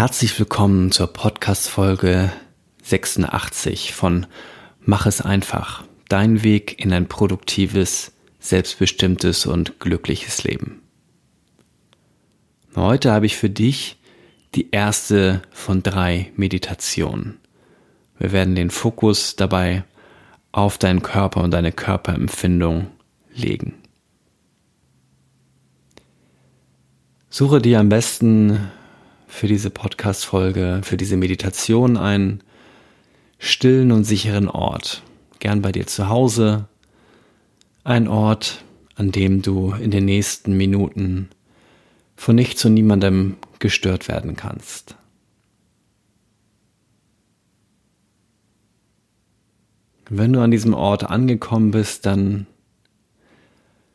Herzlich willkommen zur Podcast-Folge 86 von Mach es einfach. Dein Weg in ein produktives, selbstbestimmtes und glückliches Leben. Heute habe ich für dich die erste von drei Meditationen. Wir werden den Fokus dabei auf deinen Körper und deine Körperempfindung legen. Suche dir am besten für diese Podcast-Folge, für diese Meditation einen stillen und sicheren Ort. Gern bei dir zu Hause. Ein Ort, an dem du in den nächsten Minuten von nichts und niemandem gestört werden kannst. Wenn du an diesem Ort angekommen bist, dann,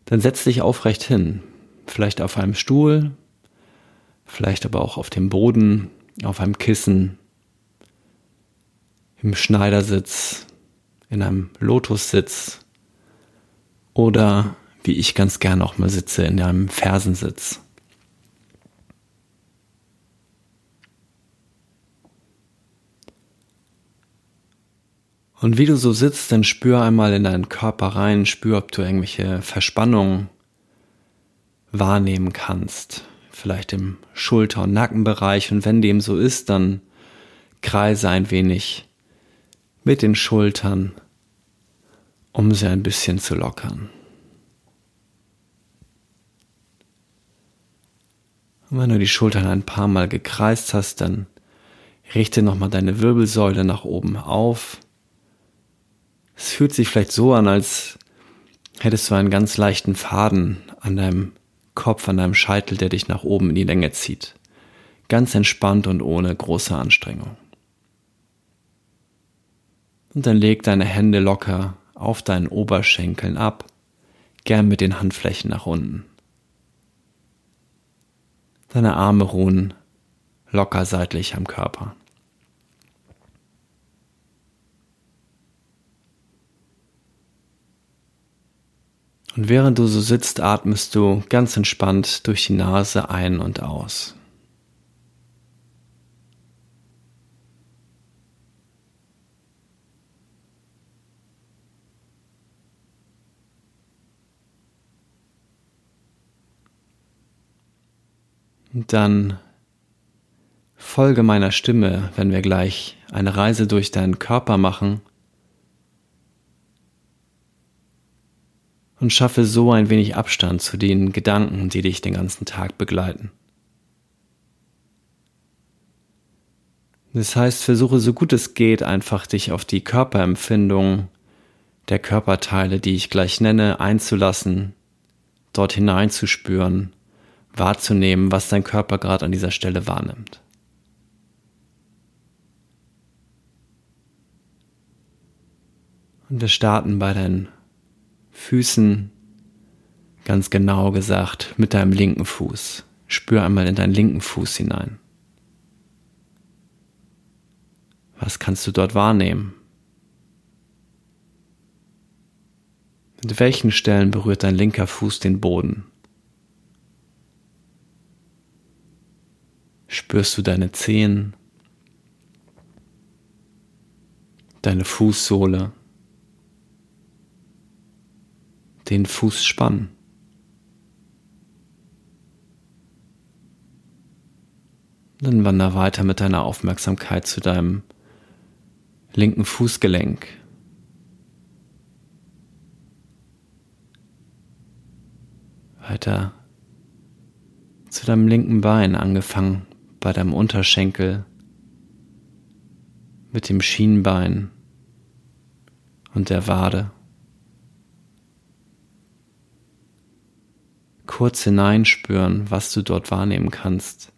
dann setz dich aufrecht hin. Vielleicht auf einem Stuhl, vielleicht aber auch auf dem Boden, auf einem Kissen, im Schneidersitz, in einem Lotussitz oder wie ich ganz gern auch mal sitze, in einem Fersensitz. Und wie du so sitzt, dann spür einmal in deinen Körper rein, spür, ob du irgendwelche Verspannungen wahrnehmen kannst vielleicht im Schulter- und Nackenbereich. Und wenn dem so ist, dann kreise ein wenig mit den Schultern, um sie ein bisschen zu lockern. Und wenn du die Schultern ein paar Mal gekreist hast, dann richte nochmal deine Wirbelsäule nach oben auf. Es fühlt sich vielleicht so an, als hättest du einen ganz leichten Faden an deinem Kopf an deinem Scheitel, der dich nach oben in die Länge zieht. Ganz entspannt und ohne große Anstrengung. Und dann leg deine Hände locker auf deinen Oberschenkeln ab, gern mit den Handflächen nach unten. Deine Arme ruhen locker seitlich am Körper. Und während du so sitzt, atmest du ganz entspannt durch die Nase ein und aus. Und dann folge meiner Stimme, wenn wir gleich eine Reise durch deinen Körper machen und schaffe so ein wenig Abstand zu den Gedanken, die dich den ganzen Tag begleiten. Das heißt, versuche so gut es geht, einfach dich auf die Körperempfindung der Körperteile, die ich gleich nenne, einzulassen, dort hineinzuspüren, wahrzunehmen, was dein Körper gerade an dieser Stelle wahrnimmt. Und wir starten bei deinen Füßen, ganz genau gesagt, mit deinem linken Fuß. Spür einmal in deinen linken Fuß hinein. Was kannst du dort wahrnehmen? Mit welchen Stellen berührt dein linker Fuß den Boden? Spürst du deine Zehen, deine Fußsohle? Den Fuß spannen. Dann wander weiter mit deiner Aufmerksamkeit zu deinem linken Fußgelenk. Weiter zu deinem linken Bein, angefangen bei deinem Unterschenkel, mit dem Schienbein und der Wade. Kurz hineinspüren, was du dort wahrnehmen kannst.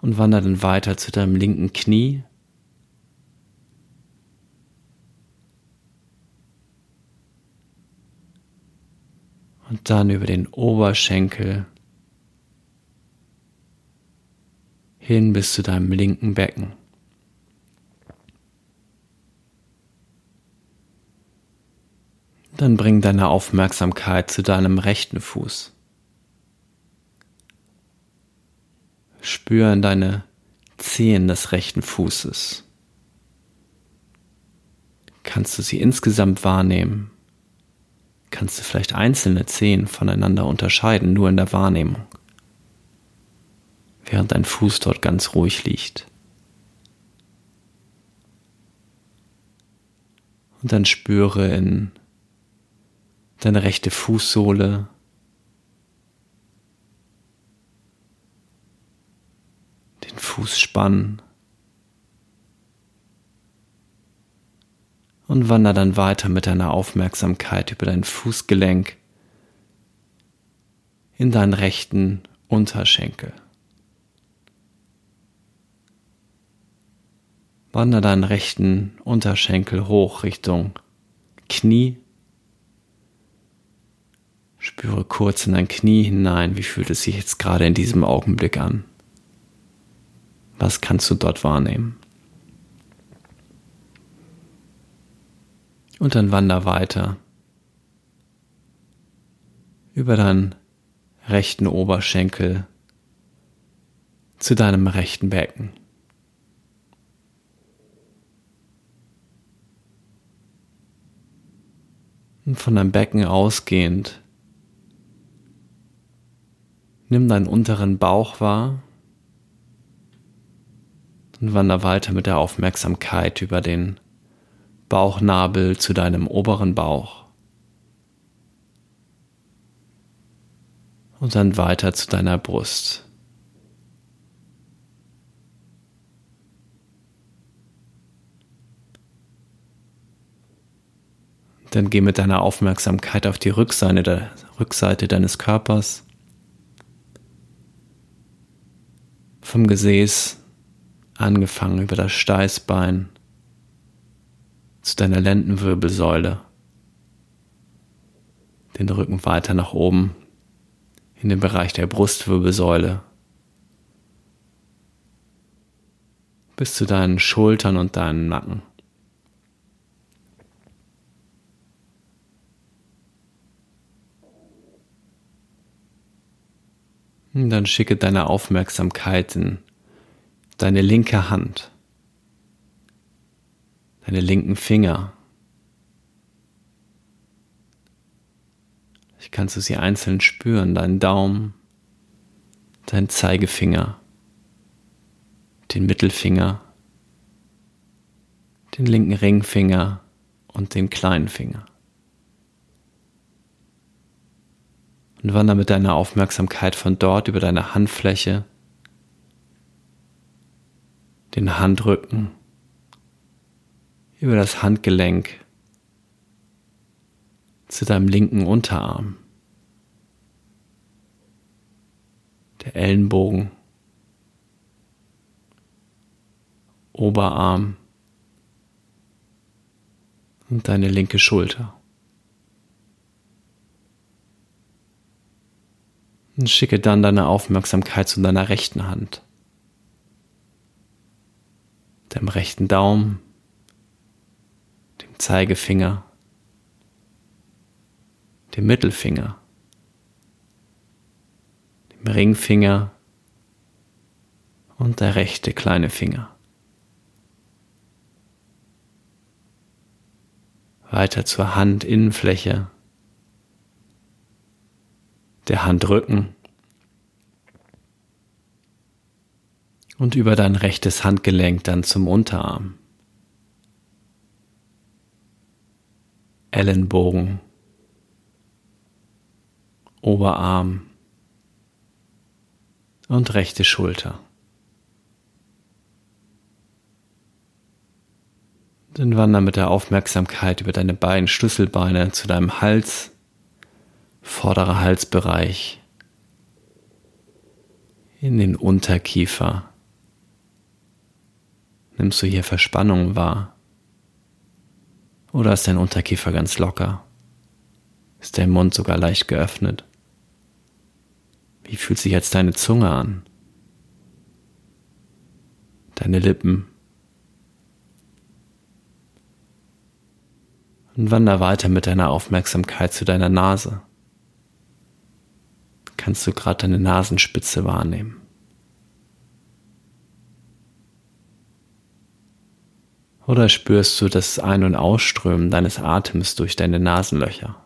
Und wandere dann weiter zu deinem linken Knie. Und dann über den Oberschenkel hin bis zu deinem linken Becken. Dann bring deine Aufmerksamkeit zu deinem rechten Fuß. spür in deine Zehen des rechten Fußes. Kannst du sie insgesamt wahrnehmen? Kannst du vielleicht einzelne Zehen voneinander unterscheiden, nur in der Wahrnehmung? Während dein Fuß dort ganz ruhig liegt. Und dann spüre in deine rechte Fußsohle, den Fußspann und wander dann weiter mit deiner Aufmerksamkeit über dein Fußgelenk in deinen rechten Unterschenkel. Wander deinen rechten Unterschenkel hoch Richtung Knie. Spüre kurz in dein Knie hinein, wie fühlt es sich jetzt gerade in diesem Augenblick an? Was kannst du dort wahrnehmen? Und dann wander weiter über deinen rechten Oberschenkel zu deinem rechten Becken. Und von deinem Becken ausgehend, nimm deinen unteren Bauch wahr und wander weiter mit der Aufmerksamkeit über den Bauchnabel zu deinem oberen Bauch. Und dann weiter zu deiner Brust. Dann geh mit deiner Aufmerksamkeit auf die Rückseite, Rückseite deines Körpers. Vom Gesäß angefangen über das Steißbein zu deiner Lendenwirbelsäule, den Rücken weiter nach oben in den Bereich der Brustwirbelsäule bis zu deinen Schultern und deinen Nacken. Und dann schicke deine Aufmerksamkeit in deine linke Hand deine linken Finger. Ich kannst du sie einzeln spüren, deinen Daumen, deinen Zeigefinger, den Mittelfinger, den linken Ringfinger und den kleinen Finger. Und wander mit deiner Aufmerksamkeit von dort über deine Handfläche, den Handrücken, über das Handgelenk zu deinem linken Unterarm, der Ellenbogen, Oberarm und deine linke Schulter. Und schicke dann deine Aufmerksamkeit zu deiner rechten Hand, deinem rechten Daumen, Zeigefinger, dem Mittelfinger, dem Ringfinger und der rechte kleine Finger. Weiter zur Handinnenfläche, der Handrücken und über dein rechtes Handgelenk dann zum Unterarm. Ellenbogen, Oberarm und rechte Schulter. Dann wander mit der Aufmerksamkeit über deine beiden Schlüsselbeine zu deinem Hals, vorderer Halsbereich, in den Unterkiefer. Nimmst du hier Verspannung wahr? Oder ist dein Unterkiefer ganz locker? Ist dein Mund sogar leicht geöffnet? Wie fühlt sich jetzt deine Zunge an? Deine Lippen? Und wander weiter mit deiner Aufmerksamkeit zu deiner Nase kannst du gerade deine Nasenspitze wahrnehmen. Oder spürst du das Ein- und Ausströmen deines Atems durch deine Nasenlöcher?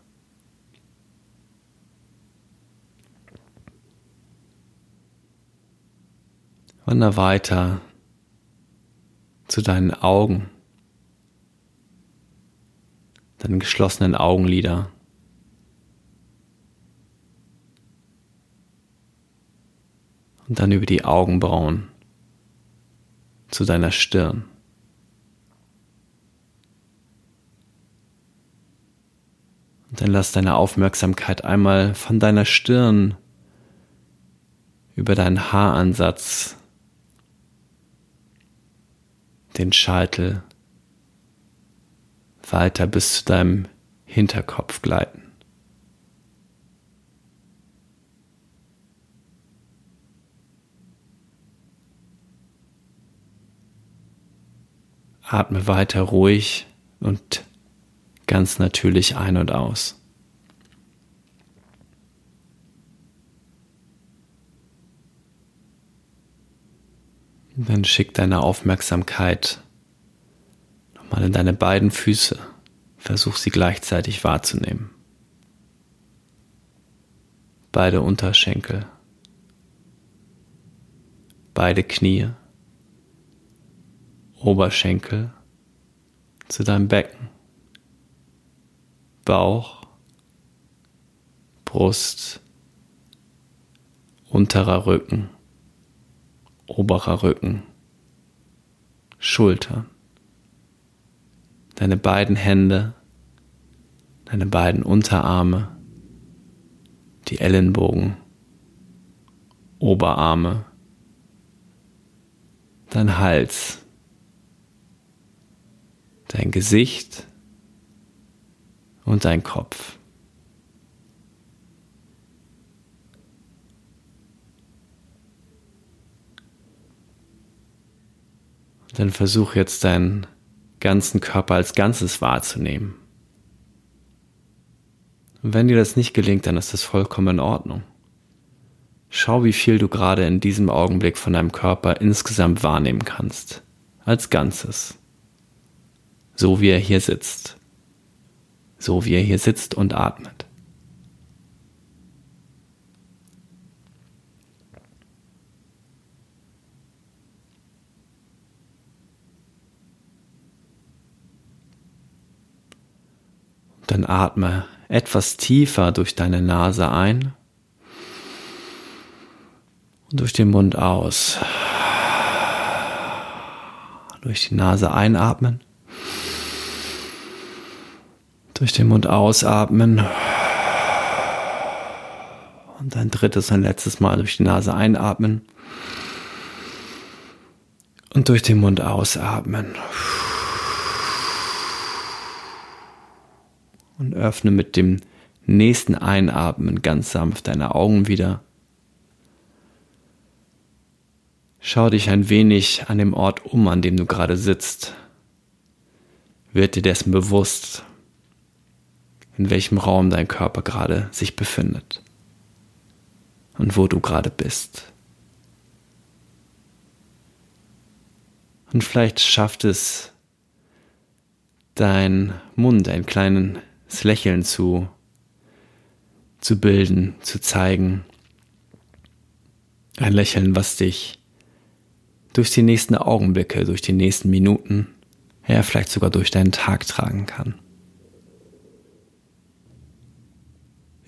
Wander weiter zu deinen Augen, deinen geschlossenen Augenlider. Und dann über die Augenbrauen zu deiner Stirn. Und dann lass deine Aufmerksamkeit einmal von deiner Stirn über deinen Haaransatz, den Scheitel, weiter bis zu deinem Hinterkopf gleiten. Atme weiter ruhig und ganz natürlich ein und aus. Dann schick deine Aufmerksamkeit nochmal in deine beiden Füße. Versuch sie gleichzeitig wahrzunehmen. Beide Unterschenkel. Beide Knie. Oberschenkel zu deinem Becken. Bauch, Brust, unterer Rücken, oberer Rücken, Schultern, deine beiden Hände, deine beiden Unterarme, die Ellenbogen, Oberarme, dein Hals, dein Gesicht, und dein Kopf. dann versuch jetzt deinen ganzen Körper als Ganzes wahrzunehmen. Und wenn dir das nicht gelingt, dann ist das vollkommen in Ordnung. Schau, wie viel du gerade in diesem Augenblick von deinem Körper insgesamt wahrnehmen kannst. Als Ganzes. So wie er hier sitzt so wie er hier sitzt und atmet. Dann atme etwas tiefer durch deine Nase ein und durch den Mund aus. Durch die Nase einatmen durch den Mund ausatmen. Und ein drittes, ein letztes Mal durch die Nase einatmen. Und durch den Mund ausatmen. Und öffne mit dem nächsten Einatmen ganz sanft deine Augen wieder. Schau dich ein wenig an dem Ort um, an dem du gerade sitzt. Wird dir dessen bewusst, in welchem Raum dein Körper gerade sich befindet und wo du gerade bist. Und vielleicht schafft es dein Mund ein kleines Lächeln zu, zu bilden, zu zeigen. Ein Lächeln, was dich durch die nächsten Augenblicke, durch die nächsten Minuten, ja vielleicht sogar durch deinen Tag tragen kann.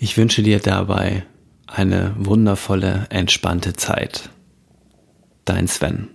Ich wünsche dir dabei eine wundervolle, entspannte Zeit. Dein Sven.